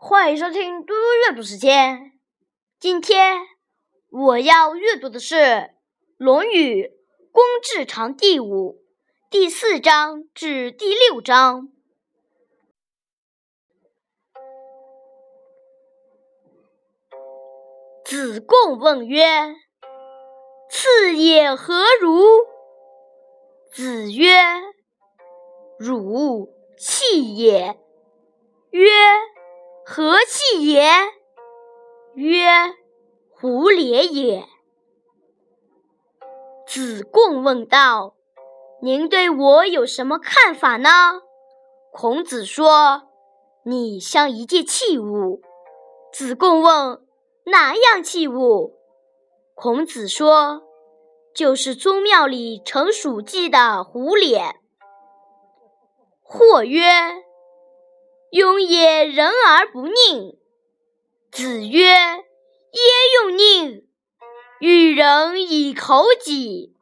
欢迎收听嘟嘟阅读时间。今天我要阅读的是《论语·公冶长》第五第四章至第六章。子贡问曰：“次也何如？”子曰：“汝气也。”曰：“何气也？”曰：“胡烈也。”子贡问道：“您对我有什么看法呢？”孔子说：“你像一件器物。”子贡问。哪样器物？孔子说：“就是宗庙里盛属祭的胡脸。”或曰：“庸也，人而不佞。”子曰：“耶用佞？与人以口己，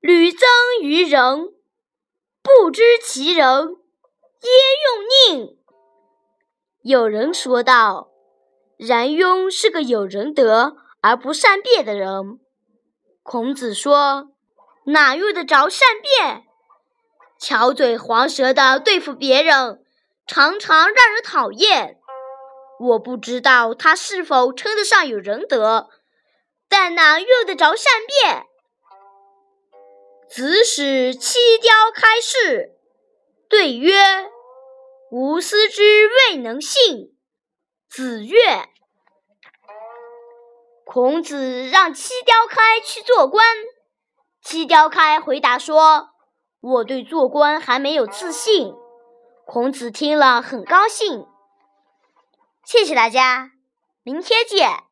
屡增于人，不知其人，耶用佞？”有人说道。冉雍是个有仁德而不善辩的人。孔子说：“哪用得着善辩？巧嘴黄舌的对付别人，常常让人讨厌。我不知道他是否称得上有仁德，但哪用得着善辩？”子使七雕开示，对曰：“吾思之未能信。”子曰：“孔子让七雕开去做官。”七雕开回答说：“我对做官还没有自信。”孔子听了很高兴。谢谢大家，明天见。